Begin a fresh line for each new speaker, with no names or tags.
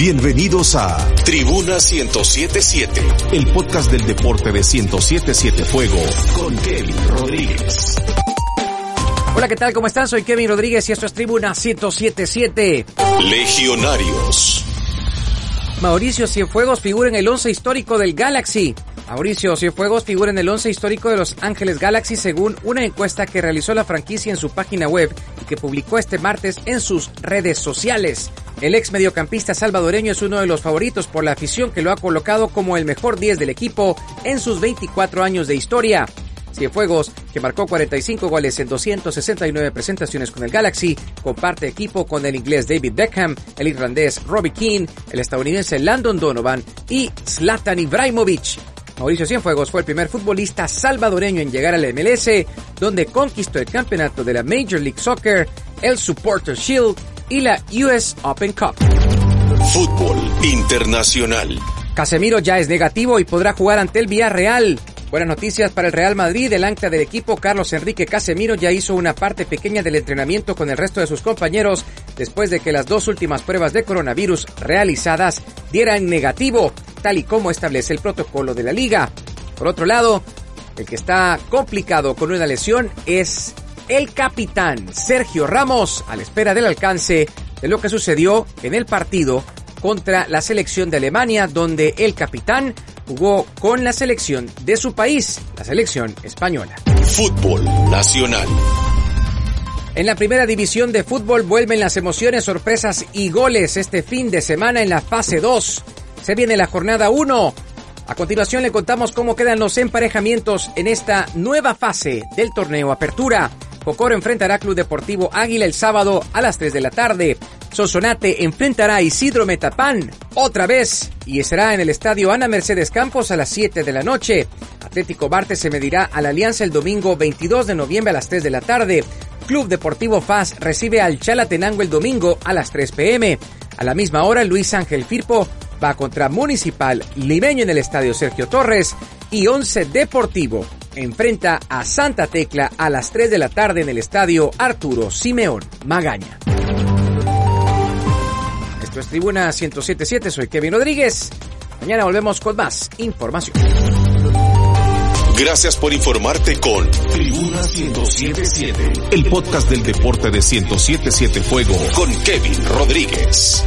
Bienvenidos a Tribuna 1077, el podcast del deporte de 1077 Fuego con Kevin Rodríguez.
Hola, ¿qué tal? ¿Cómo están? Soy Kevin Rodríguez y esto es Tribuna 1077.
Legionarios.
Mauricio Cienfuegos figura en el 11 histórico del Galaxy. Mauricio Cienfuegos figura en el 11 histórico de Los Ángeles Galaxy según una encuesta que realizó la franquicia en su página web y que publicó este martes en sus redes sociales. El ex mediocampista salvadoreño es uno de los favoritos por la afición que lo ha colocado como el mejor 10 del equipo en sus 24 años de historia. Cienfuegos, que marcó 45 goles en 269 presentaciones con el Galaxy, comparte equipo con el inglés David Beckham, el irlandés Robbie Keane, el estadounidense Landon Donovan y Zlatan Ibrahimovic. Mauricio Cienfuegos fue el primer futbolista salvadoreño en llegar al MLS, donde conquistó el campeonato de la Major League Soccer, el Supporter Shield y la US Open Cup.
Fútbol Internacional.
Casemiro ya es negativo y podrá jugar ante el Villarreal. Buenas noticias para el Real Madrid. El ancla del equipo, Carlos Enrique Casemiro, ya hizo una parte pequeña del entrenamiento con el resto de sus compañeros después de que las dos últimas pruebas de coronavirus realizadas dieran negativo, tal y como establece el protocolo de la liga. Por otro lado, el que está complicado con una lesión es el capitán Sergio Ramos, a la espera del alcance de lo que sucedió en el partido contra la selección de Alemania, donde el capitán jugó con la selección de su país, la selección española.
Fútbol Nacional.
En la primera división de fútbol vuelven las emociones, sorpresas y goles este fin de semana en la fase 2. Se viene la jornada 1. A continuación le contamos cómo quedan los emparejamientos en esta nueva fase del torneo Apertura. Cocoro enfrentará Club Deportivo Águila el sábado a las 3 de la tarde. Sonsonate enfrentará a Isidro Metapán otra vez y será en el estadio Ana Mercedes Campos a las 7 de la noche. Atlético Barte se medirá a la Alianza el domingo 22 de noviembre a las 3 de la tarde. Club Deportivo FAS recibe al Chalatenango el domingo a las 3 pm. A la misma hora, Luis Ángel Firpo va contra Municipal Limeño en el estadio Sergio Torres y Once Deportivo enfrenta a Santa Tecla a las 3 de la tarde en el estadio Arturo Simeón Magaña. Esto es Tribuna 1077, soy Kevin Rodríguez. Mañana volvemos con más información.
Gracias por informarte con Tribuna 1077, el podcast del deporte de 1077 Fuego con Kevin Rodríguez.